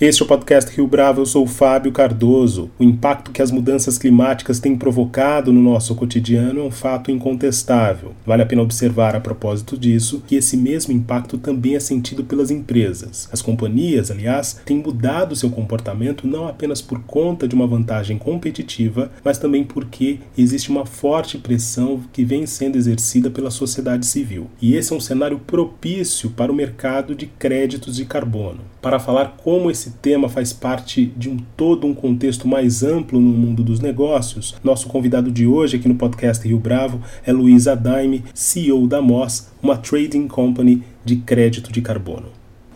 Este é o podcast Rio Bravo, eu sou o Fábio Cardoso. O impacto que as mudanças climáticas têm provocado no nosso cotidiano é um fato incontestável. Vale a pena observar, a propósito disso, que esse mesmo impacto também é sentido pelas empresas. As companhias, aliás, têm mudado seu comportamento não apenas por conta de uma vantagem competitiva, mas também porque existe uma forte pressão que vem sendo exercida pela sociedade civil. E esse é um cenário propício para o mercado de créditos de carbono. Para falar como esse esse tema faz parte de um todo um contexto mais amplo no mundo dos negócios, nosso convidado de hoje aqui no podcast Rio Bravo é Luiz Adaime, CEO da Moss, uma trading company de crédito de carbono.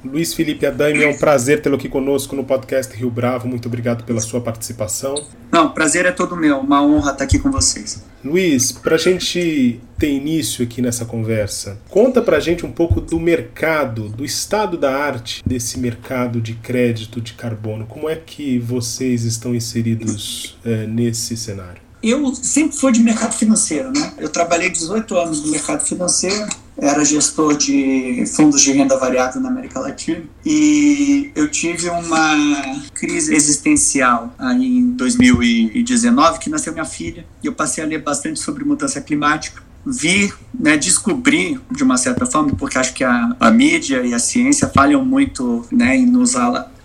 Luiz Felipe Adaime, é um prazer tê-lo aqui conosco no podcast Rio Bravo. Muito obrigado pela sua participação. Não, prazer é todo meu. Uma honra estar aqui com vocês. Luiz, para a gente ter início aqui nessa conversa, conta para a gente um pouco do mercado, do estado da arte desse mercado de crédito de carbono. Como é que vocês estão inseridos é, nesse cenário? Eu sempre fui de mercado financeiro, né? Eu trabalhei 18 anos no mercado financeiro, era gestor de fundos de renda variável na América Latina e eu tive uma crise existencial aí em 2019 que nasceu minha filha e eu passei a ler bastante sobre mudança climática vi, né, descobrir de uma certa forma, porque acho que a, a mídia e a ciência falham muito né, em nos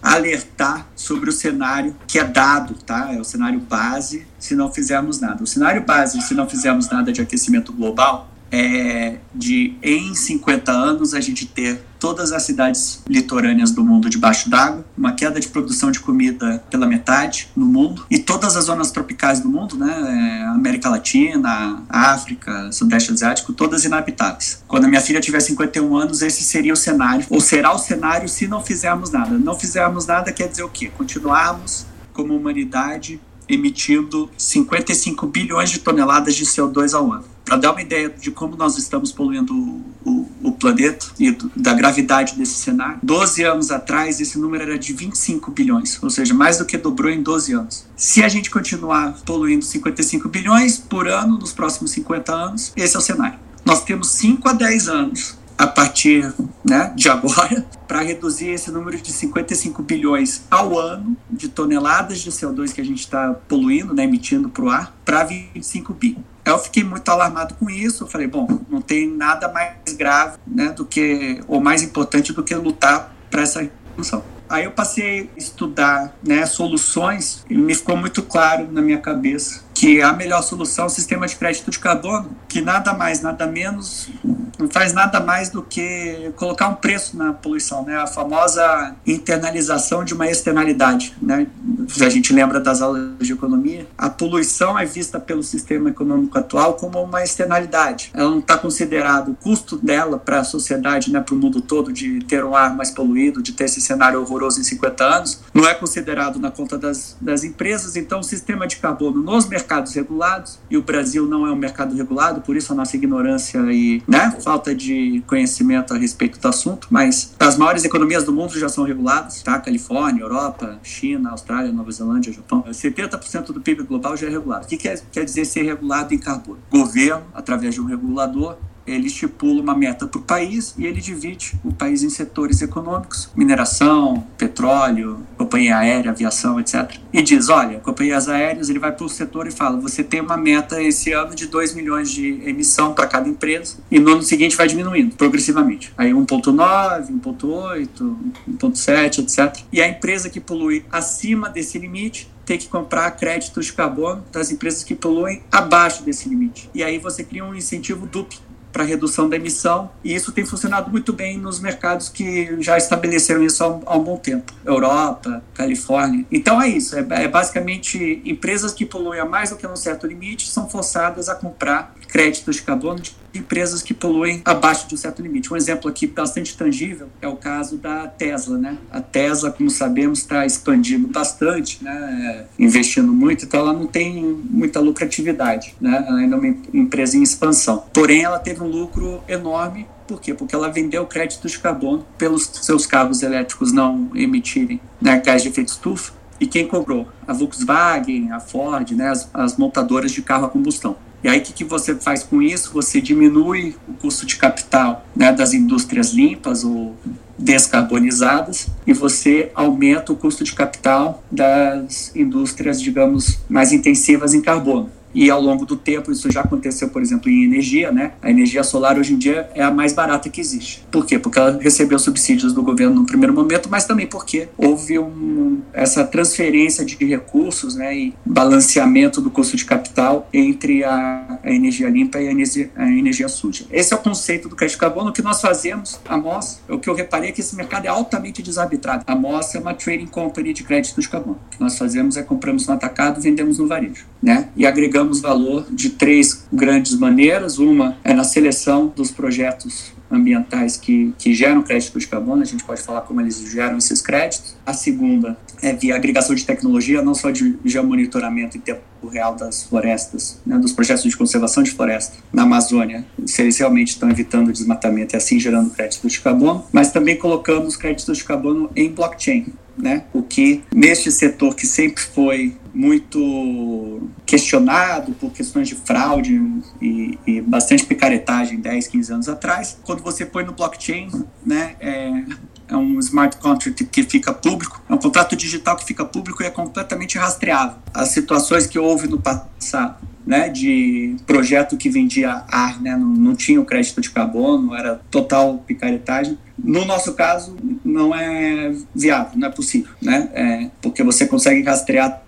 alertar sobre o cenário que é dado, tá? É o cenário base se não fizermos nada. O cenário base se não fizermos nada de aquecimento global é de em 50 anos a gente ter todas as cidades litorâneas do mundo debaixo d'água, uma queda de produção de comida pela metade no mundo e todas as zonas tropicais do mundo, né, é, América Latina, África, Sudeste Asiático, todas inabitáveis. Quando a minha filha tiver 51 anos, esse seria o cenário, ou será o cenário se não fizermos nada. Não fizermos nada quer dizer o quê? Continuarmos como humanidade emitindo 55 bilhões de toneladas de CO2 ao ano. Para dar uma ideia de como nós estamos poluindo o, o, o planeta e do, da gravidade desse cenário, 12 anos atrás esse número era de 25 bilhões, ou seja, mais do que dobrou em 12 anos. Se a gente continuar poluindo 55 bilhões por ano nos próximos 50 anos, esse é o cenário. Nós temos 5 a 10 anos a partir né, de agora para reduzir esse número de 55 bilhões ao ano de toneladas de CO2 que a gente está poluindo, né, emitindo para o ar, para 25 bi. Eu fiquei muito alarmado com isso. Eu falei, bom, não tem nada mais grave né, do que, ou mais importante do que lutar para essa redução. Aí eu passei a estudar né, soluções e me ficou muito claro na minha cabeça que a melhor solução é o sistema de crédito de carbono, que nada mais, nada menos, não faz nada mais do que colocar um preço na poluição, né? A famosa internalização de uma externalidade, né? Se a gente lembra das aulas de economia, a poluição é vista pelo sistema econômico atual como uma externalidade. Ela não está considerado o custo dela para a sociedade, né, para o mundo todo, de ter um ar mais poluído, de ter esse cenário horroroso em 50 anos, não é considerado na conta das, das empresas. Então, o sistema de carbono nos mercados regulados e o Brasil não é um mercado regulado, por isso a nossa ignorância e né, falta de conhecimento a respeito do assunto. Mas as maiores economias do mundo já são reguladas, tá? Califórnia, Europa, China, Austrália, Nova Zelândia, Japão. 70% do PIB global já é regulado. O que quer, quer dizer ser regulado em carbono? Governo, através de um regulador, ele estipula uma meta para o país e ele divide o país em setores econômicos, mineração, petróleo, companhia aérea, aviação, etc. E diz, olha, companhias aéreas, ele vai para o setor e fala, você tem uma meta esse ano de 2 milhões de emissão para cada empresa e no ano seguinte vai diminuindo progressivamente. Aí 1.9, 1.8, 1.7, etc. E a empresa que polui acima desse limite tem que comprar créditos de carbono das empresas que poluem abaixo desse limite. E aí você cria um incentivo duplo para redução da emissão, e isso tem funcionado muito bem nos mercados que já estabeleceram isso há um, bom tempo Europa, Califórnia. Então é isso, é, é, basicamente empresas que poluem a mais do que um certo limite são forçadas a comprar créditos de carbono de empresas que poluem abaixo de um certo limite. Um exemplo aqui bastante tangível é o caso da Tesla, né? A Tesla, como sabemos, está expandindo bastante, né? Investindo muito, então ela não tem muita lucratividade, né? Ela ainda é uma empresa em expansão. Porém, ela teve um lucro enorme por quê? Porque ela vendeu créditos de carbono pelos seus carros elétricos não emitirem né, gás de efeito estufa. E quem comprou? A Volkswagen, a Ford, né, as, as montadoras de carro a combustão. E aí, o que, que você faz com isso? Você diminui o custo de capital né, das indústrias limpas ou descarbonizadas e você aumenta o custo de capital das indústrias, digamos, mais intensivas em carbono e ao longo do tempo isso já aconteceu, por exemplo, em energia, né? A energia solar hoje em dia é a mais barata que existe. Por quê? Porque ela recebeu subsídios do governo no primeiro momento, mas também porque houve um, essa transferência de recursos, né, e balanceamento do custo de capital entre a, a energia limpa e a energia, a energia, suja. Esse é o conceito do crédito carbono. O que nós fazemos, a MOS, o que eu reparei é que esse mercado é altamente desarbitrado. A MOS é uma trading company de crédito de carbono. O que nós fazemos é compramos no atacado, vendemos no varejo, né? E agregamos valor de três grandes maneiras. Uma é na seleção dos projetos ambientais que, que geram crédito de carbono, a gente pode falar como eles geram esses créditos. A segunda é via agregação de tecnologia, não só de geomonitoramento em tempo real das florestas, né, dos projetos de conservação de floresta na Amazônia, se eles realmente estão evitando o desmatamento e assim gerando crédito de carbono, mas também colocamos créditos de carbono em blockchain, né? O que neste setor que sempre foi muito questionado por questões de fraude e, e, bastante picaretagem 10, 15 anos atrás, quando você põe no blockchain, né, é, é um smart contract que fica público, é um contrato digital que fica público e é completamente rastreável. As situações que houve no passado né, de projeto que vendia ar, né, não, não tinha o crédito de carbono, era total picaretagem. No nosso caso, não é viável, não é possível, né, é, porque você consegue rastrear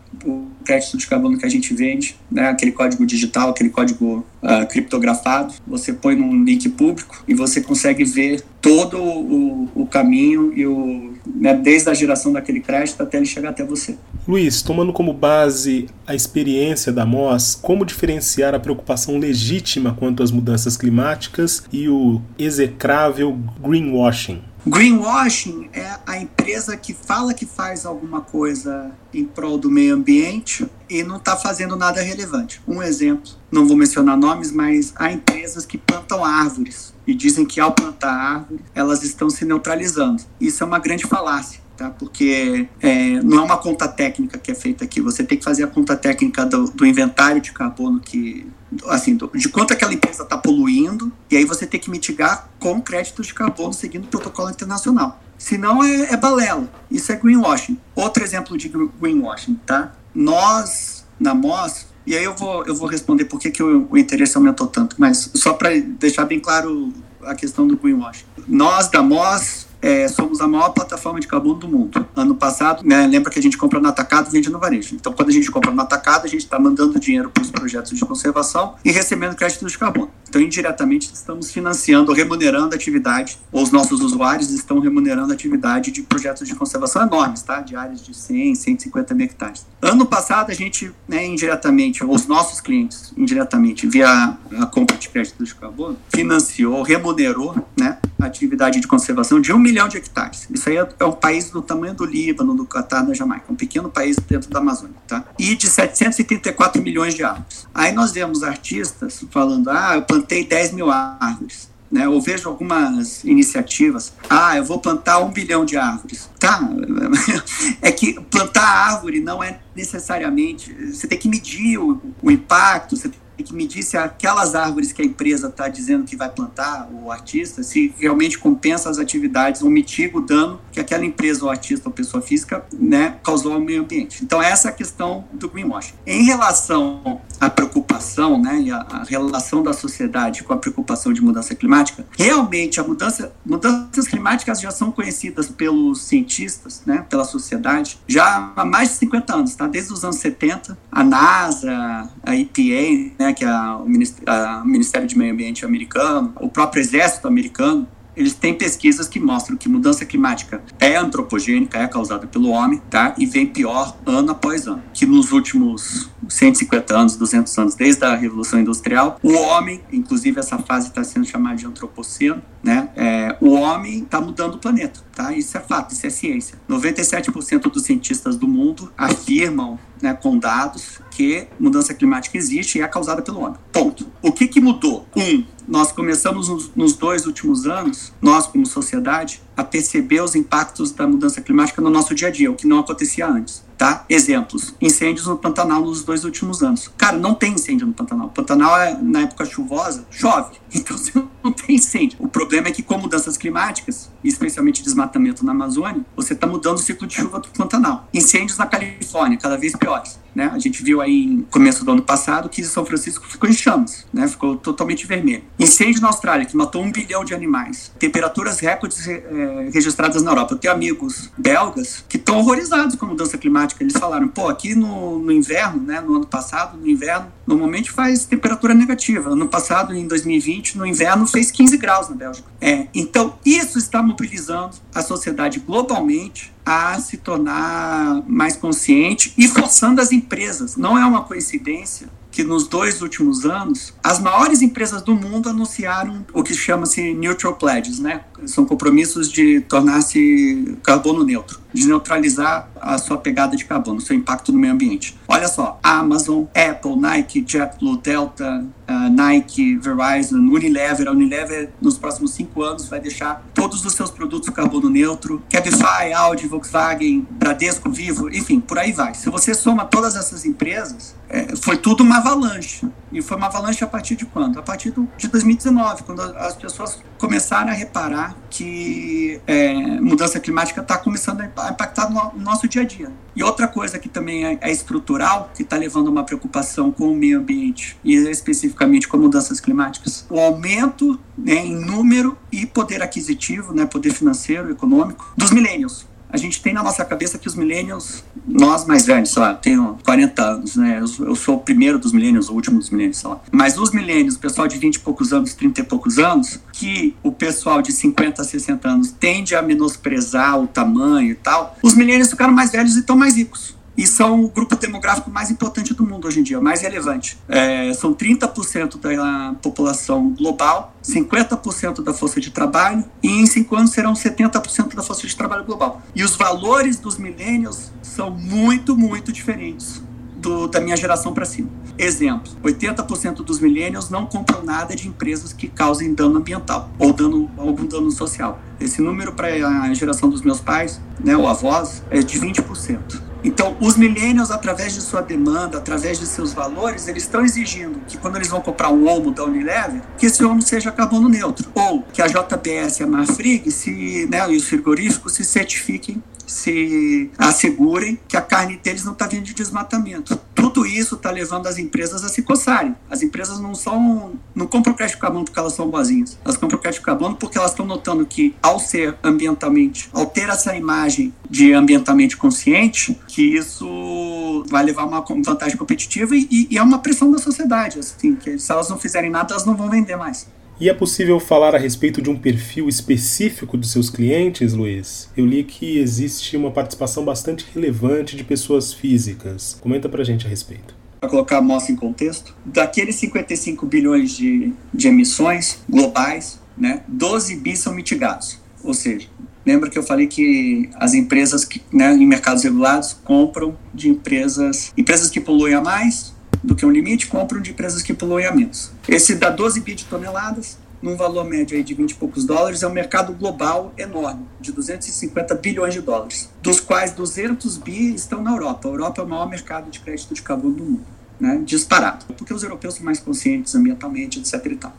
crédito de carbono que a gente vende, né, aquele código digital, aquele código uh, criptografado, você põe num link público e você consegue ver todo o, o caminho e o, né, desde a geração daquele crédito até ele chegar até você. Luiz, tomando como base a experiência da MOS, como diferenciar a preocupação legítima quanto às mudanças climáticas e o execrável greenwashing? Greenwashing é a empresa que fala que faz alguma coisa em prol do meio ambiente e não está fazendo nada relevante. Um exemplo, não vou mencionar nomes, mas há empresas que plantam árvores e dizem que ao plantar árvore elas estão se neutralizando. Isso é uma grande falácia tá? Porque é, não é uma conta técnica que é feita aqui. Você tem que fazer a conta técnica do, do inventário de carbono que, assim, de quanto aquela empresa está poluindo e aí você tem que mitigar com créditos de carbono seguindo o protocolo internacional. Senão é, é balela. Isso é greenwashing. Outro exemplo de greenwashing, tá? Nós na MOS e aí eu vou, eu vou responder por que, que o, o interesse aumentou tanto, mas só para deixar bem claro a questão do greenwashing. Nós da MOS é, somos a maior plataforma de carbono do mundo. Ano passado, né, lembra que a gente compra no atacado vende no varejo. Então, quando a gente compra no atacado, a gente está mandando dinheiro para os projetos de conservação e recebendo créditos de carbono. Então, indiretamente, estamos financiando, remunerando a atividade, ou os nossos usuários estão remunerando a atividade de projetos de conservação enormes, tá? de áreas de 100, 150 mil hectares. Ano passado, a gente, né, indiretamente, os nossos clientes, indiretamente, via a compra de créditos de carbono, financiou, remunerou né, a atividade de conservação de um milhão de hectares. Isso aí é, é um país do tamanho do Líbano, do Catar, da Jamaica, um pequeno país dentro da Amazônia, tá? E de 734 milhões de árvores. Aí nós vemos artistas falando, ah, eu plantei 10 mil árvores. Né, eu vejo algumas iniciativas. Ah, eu vou plantar um bilhão de árvores. Tá, é que plantar árvore não é necessariamente. Você tem que medir o, o impacto, você tem que medir se aquelas árvores que a empresa está dizendo que vai plantar, o artista, se realmente compensa as atividades ou mitiga o dano que aquela empresa, ou artista ou pessoa física, né, causou ao meio ambiente. Então, essa é a questão do greenwashing. Em relação à preocupação, né, e a relação da sociedade com a preocupação de mudança climática, realmente a mudança, mudanças climáticas já são conhecidas pelos cientistas, né, pela sociedade, já há mais de 50 anos, tá? Desde os anos 70, a NASA, a EPA, né, que é o Ministério de Meio Ambiente americano, o próprio Exército americano, eles têm pesquisas que mostram que mudança climática é antropogênica, é causada pelo homem, tá? E vem pior ano após ano. Que nos últimos 150 anos, 200 anos, desde a Revolução Industrial, o homem, inclusive essa fase está sendo chamada de antropoceno, né? É, o homem está mudando o planeta, tá? Isso é fato, isso é ciência. 97% dos cientistas do mundo afirmam né, com dados que mudança climática existe e é causada pelo homem. Ponto. O que, que mudou? Um, nós começamos nos, dois últimos anos, nós como sociedade, a perceber os impactos da mudança climática no nosso dia a dia, o que não acontecia antes. tá? Exemplos: incêndios no Pantanal nos dois últimos anos. Cara, não tem incêndio no Pantanal. O Pantanal é na época chuvosa, chove. Então você não tem incêndio. O problema é que com mudanças climáticas, especialmente desmatamento na Amazônia, você está mudando o ciclo de chuva do Pantanal. Incêndios na Califórnia, cada vez piores. Né? A gente viu aí no começo do ano passado que São Francisco ficou em chamas, né? ficou totalmente vermelho. Incêndio na Austrália, que matou um bilhão de animais. Temperaturas recordes é, registradas na Europa. Eu tenho amigos belgas que estão horrorizados com a mudança climática. Eles falaram, pô, aqui no, no inverno, né, no ano passado, no inverno, normalmente faz temperatura negativa. Ano passado, em 2020, no inverno, fez 15 graus na Bélgica. É, então, isso está mobilizando a sociedade globalmente a se tornar mais consciente e forçando as empresas. Não é uma coincidência que nos dois últimos anos, as maiores empresas do mundo anunciaram o que chama-se neutral pledges, né? São compromissos de tornar-se carbono neutro, de neutralizar a sua pegada de carbono, seu impacto no meio ambiente. Olha só, Amazon, Apple, Nike, JetBlue, Delta, uh, Nike, Verizon, Unilever. A Unilever, nos próximos cinco anos, vai deixar todos os seus produtos carbono neutro. Cabify, Audi, Volkswagen, Bradesco, Vivo, enfim, por aí vai. Se você soma todas essas empresas, é, foi tudo uma avalanche. E foi uma avalanche a partir de quando? A partir do, de 2019, quando as pessoas começaram a reparar que é, mudança climática está começando a impactar no, no, nosso dia a dia. E outra coisa que também é, é estrutural, que está levando uma preocupação com o meio ambiente, e especificamente com mudanças climáticas, o aumento né, em número e poder aquisitivo, né, poder financeiro, econômico, dos millennials a gente tem na nossa cabeça que os millennials, nós mais velhos, sei lá, tenho 40 anos, né? Eu, eu sou o primeiro dos millennials, o último dos millennials, sei lá. Mas os millennials, o pessoal de 20 e poucos anos, 30 e poucos anos, que o pessoal de 50 a 60 anos tende a menosprezar o tamanho e tal, os millennials ficaram mais velhos e estão mais ricos e são o grupo demográfico mais importante do mundo hoje em dia, mais relevante. É, são 30% da população global, 50% da força de trabalho, e em cinco anos serão 70% da força de trabalho global. E os valores dos millennials são muito, muito diferentes. Do, da minha geração para cima. Exemplo: 80% dos millennials não compram nada de empresas que causem dano ambiental ou dano, algum dano social. Esse número para a geração dos meus pais, né, ou avós, é de 20%. Então, os millennials, através de sua demanda, através de seus valores, eles estão exigindo que quando eles vão comprar um Olmo da Unilever, que esse Olmo seja carbono neutro. Ou que a JBS e a Marfrig se, né, e os frigoríficos se certifiquem se assegurem que a carne deles não está vindo de desmatamento. Tudo isso está levando as empresas a se coçarem. As empresas não são, não compram crédito carbono porque elas são boazinhas. Elas compram crédito carbono porque elas estão notando que, ao ser ambientalmente, ao ter essa imagem de ambientalmente consciente, que isso vai levar uma vantagem competitiva e, e é uma pressão da sociedade. Assim, que se elas não fizerem nada, elas não vão vender mais. E é possível falar a respeito de um perfil específico dos seus clientes, Luiz? Eu li que existe uma participação bastante relevante de pessoas físicas. Comenta pra gente a respeito. Para colocar a mostra em contexto, daqueles 55 bilhões de, de emissões globais, né, 12 bi são mitigados. Ou seja, lembra que eu falei que as empresas que, né, em mercados regulados compram de empresas, empresas que poluem a mais, do que um limite, compram de empresas que poluem a menos. Esse dá 12 bi de toneladas, num valor médio aí de 20 e poucos dólares, é um mercado global enorme, de 250 bilhões de dólares, dos quais 200 bi estão na Europa. A Europa é o maior mercado de crédito de carbono do mundo, né? disparado, porque os europeus são mais conscientes ambientalmente, etc. E tal.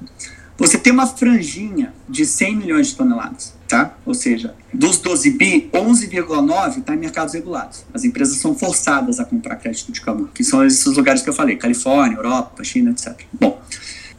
Você tem uma franjinha de 100 milhões de toneladas, tá? Ou seja, dos 12 bi, 11,9 está em mercados regulados. As empresas são forçadas a comprar crédito de carbono, que são esses lugares que eu falei, Califórnia, Europa, China, etc. Bom,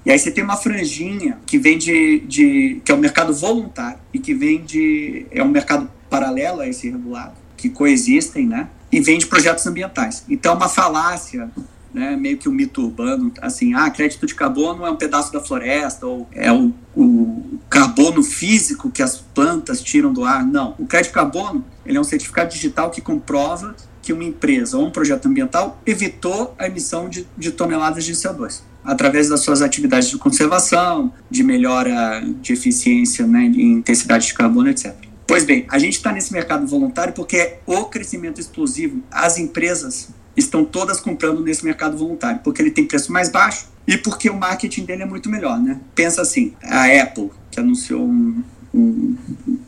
e aí você tem uma franjinha que vem de, de que é o um mercado voluntário e que vem de é um mercado paralelo a esse regulado, que coexistem, né? E vem de projetos ambientais. Então, é uma falácia né, meio que um mito urbano, assim, ah, crédito de carbono é um pedaço da floresta, ou é o, o carbono físico que as plantas tiram do ar. Não, o crédito de carbono ele é um certificado digital que comprova que uma empresa ou um projeto ambiental evitou a emissão de, de toneladas de CO2 através das suas atividades de conservação, de melhora de eficiência, né, de intensidade de carbono, etc. Pois bem, a gente está nesse mercado voluntário porque é o crescimento explosivo. As empresas estão todas comprando nesse mercado voluntário, porque ele tem preço mais baixo e porque o marketing dele é muito melhor, né? Pensa assim, a Apple, que anunciou um, um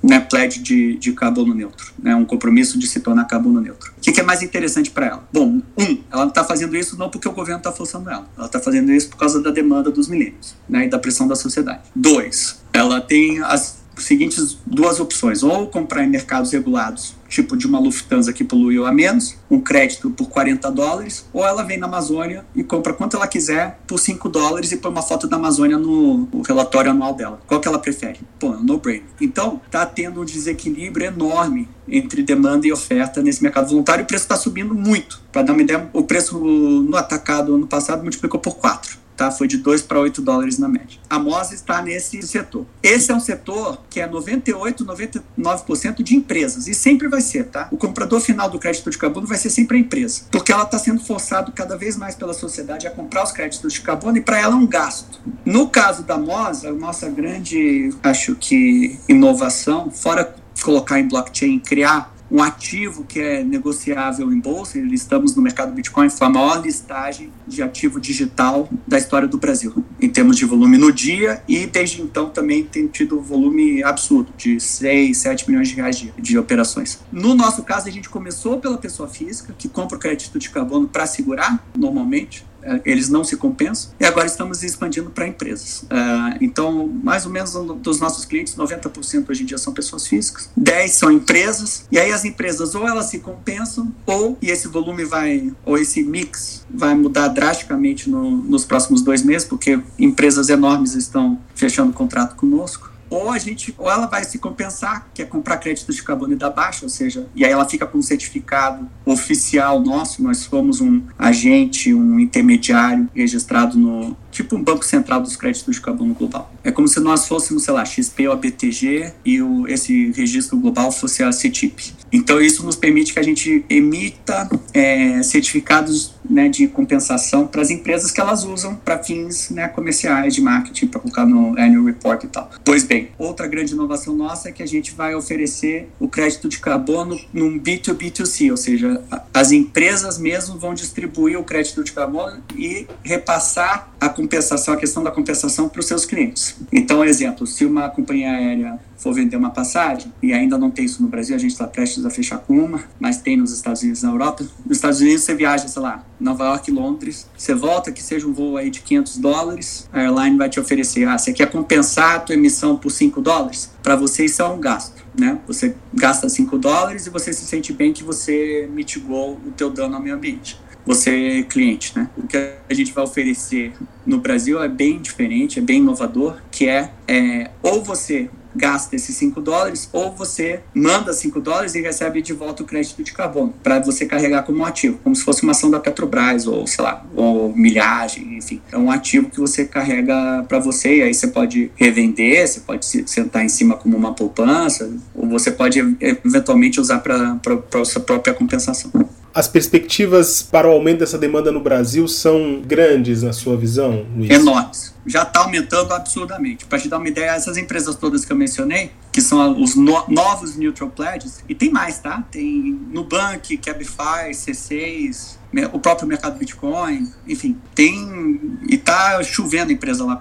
né, pledge de, de carbono neutro, né, um compromisso de se tornar carbono neutro. O que, que é mais interessante para ela? Bom, um, ela está fazendo isso não porque o governo está forçando ela, ela está fazendo isso por causa da demanda dos milênios né, e da pressão da sociedade. Dois, ela tem as seguintes duas opções: ou comprar em mercados regulados, tipo de uma Lufthansa que poluiu a menos, um crédito por 40 dólares, ou ela vem na Amazônia e compra quanto ela quiser por 5 dólares e põe uma foto da Amazônia no, relatório anual dela. Qual que ela prefere? Pô, no brainer. Então, tá tendo um desequilíbrio enorme entre demanda e oferta nesse mercado voluntário. O preço está subindo muito. Para dar uma ideia, o preço no atacado ano passado multiplicou por 4 tá? Foi de 2 para 8 dólares na média. A MOS está nesse setor. Esse é um setor que é 98, 99% de empresas e sempre vai ser, tá? O comprador final do crédito de carbono vai ser sempre a empresa, porque ela está sendo forçado cada vez mais pela sociedade a comprar os créditos de carbono e para ela é um gasto. No caso da MOS, a nossa grande, acho que inovação, fora colocar em blockchain, criar um ativo que é negociável em bolsa. Estamos no mercado Bitcoin, foi a maior listagem de ativo digital da história do Brasil, em termos de volume no dia, e desde então também tem tido volume absurdo, de 6, 7 milhões de reais de, de operações. No nosso caso, a gente começou pela pessoa física, que compra o crédito de carbono para segurar, normalmente, eles não se compensam, e agora estamos expandindo para empresas. Uh, então, mais ou menos dos nossos clientes, 90% hoje em dia são pessoas físicas, 10% são empresas, e aí as empresas ou elas se compensam, ou, e esse volume vai, ou esse mix vai mudar drasticamente no, nos próximos dois meses, porque empresas enormes estão fechando contrato conosco, ou a gente, ou ela vai se compensar, que é comprar créditos de carbono dar baixa, ou seja, e aí ela fica com um certificado oficial nosso, nós somos um agente, um intermediário registrado no, tipo um banco central dos créditos de carbono global. É como se nós fôssemos, sei lá, XP ou a BTG e o, esse registro global fosse a CETIP. Então isso nos permite que a gente emita é, certificados né, de compensação para as empresas que elas usam para fins né, comerciais, de marketing, para colocar no annual report e tal. Pois bem, outra grande inovação nossa é que a gente vai oferecer o crédito de carbono num B2B2C, ou seja, as empresas mesmo vão distribuir o crédito de carbono e repassar a compensação, a questão da compensação para os seus clientes. Então, exemplo, se uma companhia aérea for vender uma passagem, e ainda não tem isso no Brasil, a gente está prestes a fechar com uma, mas tem nos Estados Unidos na Europa. Nos Estados Unidos você viaja, sei lá, Nova York Londres, você volta, que seja um voo aí de 500 dólares, a airline vai te oferecer, ah, você quer compensar a tua emissão por 5 dólares? Para você isso é um gasto. Né? Você gasta 5 dólares e você se sente bem que você mitigou o teu dano ao meio ambiente você é cliente, né? O que a gente vai oferecer no Brasil é bem diferente, é bem inovador, que é, é ou você gasta esses 5 dólares, ou você manda 5 dólares e recebe de volta o crédito de carbono, para você carregar como ativo, como se fosse uma ação da Petrobras, ou sei lá, ou milhagem, enfim. É um ativo que você carrega para você, e aí você pode revender, você pode sentar em cima como uma poupança, ou você pode eventualmente usar para sua própria compensação. As perspectivas para o aumento dessa demanda no Brasil são grandes, na sua visão, Luiz? Enormes. Já está aumentando absurdamente. Para te dar uma ideia, essas empresas todas que eu mencionei, que são os no novos neutral pledges, e tem mais, tá? Tem Nubank, Cabify, C6, o próprio mercado Bitcoin, enfim, tem e tá chovendo empresa lá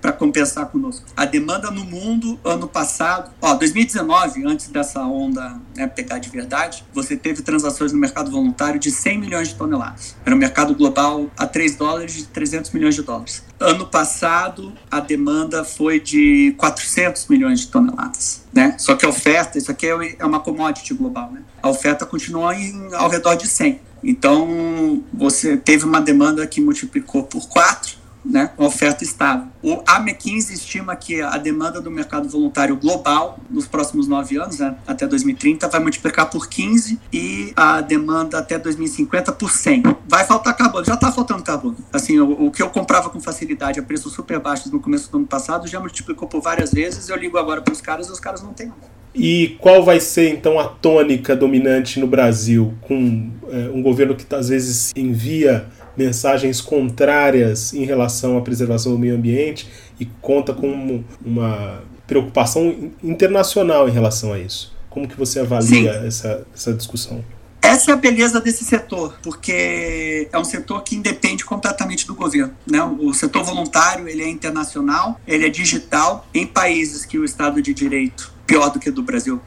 para compensar conosco. A demanda no mundo ano passado, ó, 2019, antes dessa onda né, pegar de verdade, você teve transações no mercado voluntário de 100 milhões de toneladas. Era um mercado global a 3 dólares de 300 milhões de dólares. Ano passado, a demanda foi de 400 milhões de toneladas. Né? Só que a oferta, isso aqui é, é uma commodity global, né? A oferta continua em, ao redor de 100. Então, você teve uma demanda que multiplicou por 4 né, oferta estável. O, a McKinsey estima que a demanda do mercado voluntário global nos próximos nove anos, né, até 2030, vai multiplicar por 15 e a demanda até 2050 por 100. Vai faltar carbono, já está faltando carbono. Assim, o, o, que eu comprava com facilidade a preços super baixos no começo do ano passado já multiplicou por várias vezes. Eu ligo agora para os caras e os caras não têm E qual vai ser então a tônica dominante no Brasil com é, um governo que às vezes envia mensagens contrárias em relação à preservação do meio ambiente e conta com uma preocupação internacional em relação a isso. Como que você avalia essa, essa discussão? essa é a beleza desse setor, porque é um setor que independe completamente do governo. Né? O setor voluntário ele é internacional, ele é digital. Em países que o Estado de Direito pior do que do Brasil,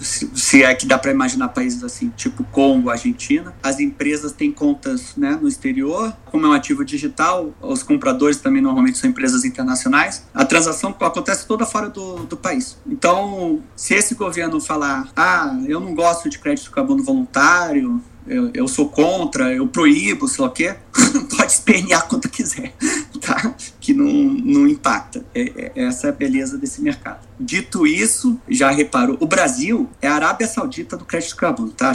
se é que dá para imaginar países assim, tipo Congo, Argentina. As empresas têm contas né, no exterior, como é um ativo digital, os compradores também normalmente são empresas internacionais. A transação acontece toda fora do, do país. Então, se esse governo falar, ah, eu não gosto de crédito carbono voluntário, eu, eu, sou contra, eu proíbo, sei lá o quê, pode espernear quanto quiser, tá? Que não, não impacta. É, é, essa é a beleza desse mercado. Dito isso, já reparou, o Brasil é a Arábia Saudita do crédito carbono, tá?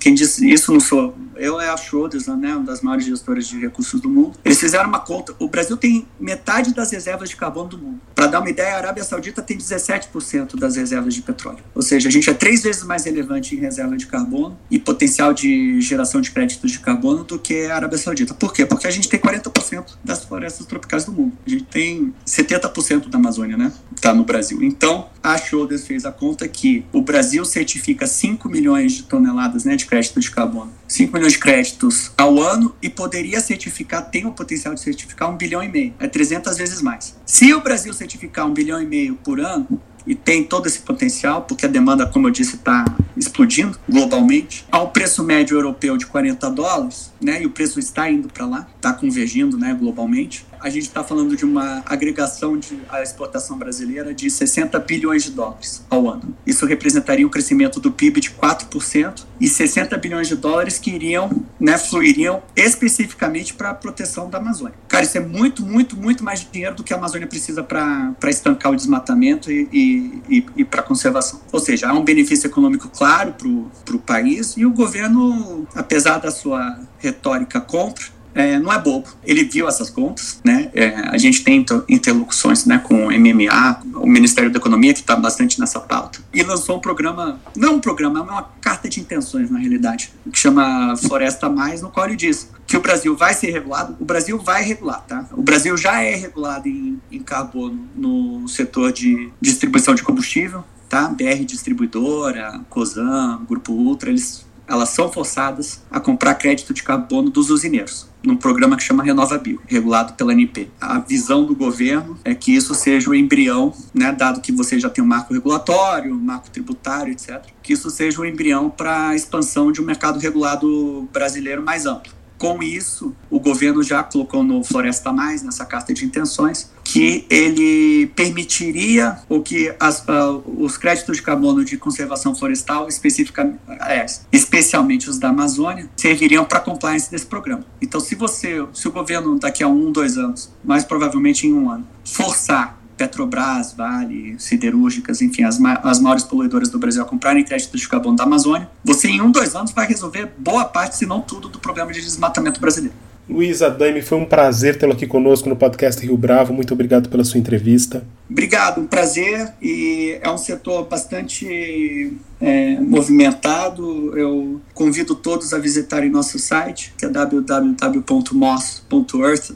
Quem disse isso não sou eu, é a Schroders, né, uma das maiores gestoras de recursos do mundo. Eles fizeram uma conta, o Brasil tem metade das reservas de carbono do mundo. Para dar uma ideia, a Arábia Saudita tem 17% das reservas de petróleo. Ou seja, a gente é três vezes mais relevante em reserva de carbono e potencial de geração de créditos de carbono do que a Arábia Saudita. Por quê? Porque a gente tem 40% das florestas tropicais do mundo. A gente tem 70% da Amazônia, né? Tá no Brasil. Então, então, a Schroders fez a conta que o Brasil certifica 5 milhões de toneladas né, de crédito de carbono. 5 milhões de créditos ao ano e poderia certificar, tem o potencial de certificar 1 bilhão e meio. É 300 vezes mais. Se o Brasil certificar 1 bilhão e meio por ano, e tem todo esse potencial, porque a demanda, como eu disse, está explodindo globalmente. Ao preço médio europeu de 40 dólares, né, e o preço está indo para lá, está convergindo né, globalmente a gente está falando de uma agregação de a exportação brasileira de 60 bilhões de dólares ao ano. Isso representaria um crescimento do PIB de 4% e 60 bilhões de dólares que iriam, né, fluiriam especificamente para a proteção da Amazônia. Cara, isso é muito, muito, muito mais dinheiro do que a Amazônia precisa para estancar o desmatamento e, e, e, e para conservação. Ou seja, há um benefício econômico claro para o país e o governo, apesar da sua retórica contra, é, não é bobo. Ele viu essas contas, né? É, a gente tem interlocuções né, com o MMA, o Ministério da Economia, que está bastante nessa pauta. E lançou um programa, não um programa, é uma carta de intenções, na realidade, que chama Floresta Mais, no qual ele diz que o Brasil vai ser regulado, o Brasil vai regular, tá? O Brasil já é regulado em, em carbono no setor de distribuição de combustível, tá? BR Distribuidora, COSAN, Grupo Ultra, eles elas são forçadas a comprar crédito de carbono dos usineiros, num programa que chama Renova Bio, regulado pela ANP. A visão do governo é que isso seja o embrião, né, dado que você já tem um marco regulatório, um marco tributário, etc., que isso seja o embrião para a expansão de um mercado regulado brasileiro mais amplo. Com isso, o governo já colocou no Floresta Mais, nessa carta de intenções, que ele permitiria o que as, uh, os créditos de carbono de conservação florestal, especificamente, é, especialmente os da Amazônia, serviriam para compliance desse programa. Então, se você, se o governo daqui a um, dois anos, mais provavelmente em um ano, forçar Petrobras, Vale, siderúrgicas, enfim, as, ma as maiores poluidoras do Brasil a comprarem créditos de carbono da Amazônia, você em um, dois anos vai resolver boa parte, se não tudo, do problema de desmatamento brasileiro. Luiz Adame, foi um prazer tê-lo aqui conosco no podcast Rio Bravo. Muito obrigado pela sua entrevista. Obrigado, um prazer. E é um setor bastante é, movimentado. Eu convido todos a visitarem nosso site, que é www.moss.earth,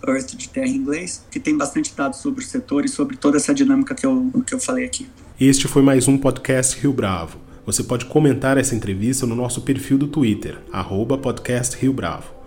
earth de terra em inglês, que tem bastante dados sobre o setor e sobre toda essa dinâmica que eu, que eu falei aqui. Este foi mais um podcast Rio Bravo. Você pode comentar essa entrevista no nosso perfil do Twitter, arroba podcast Rio Bravo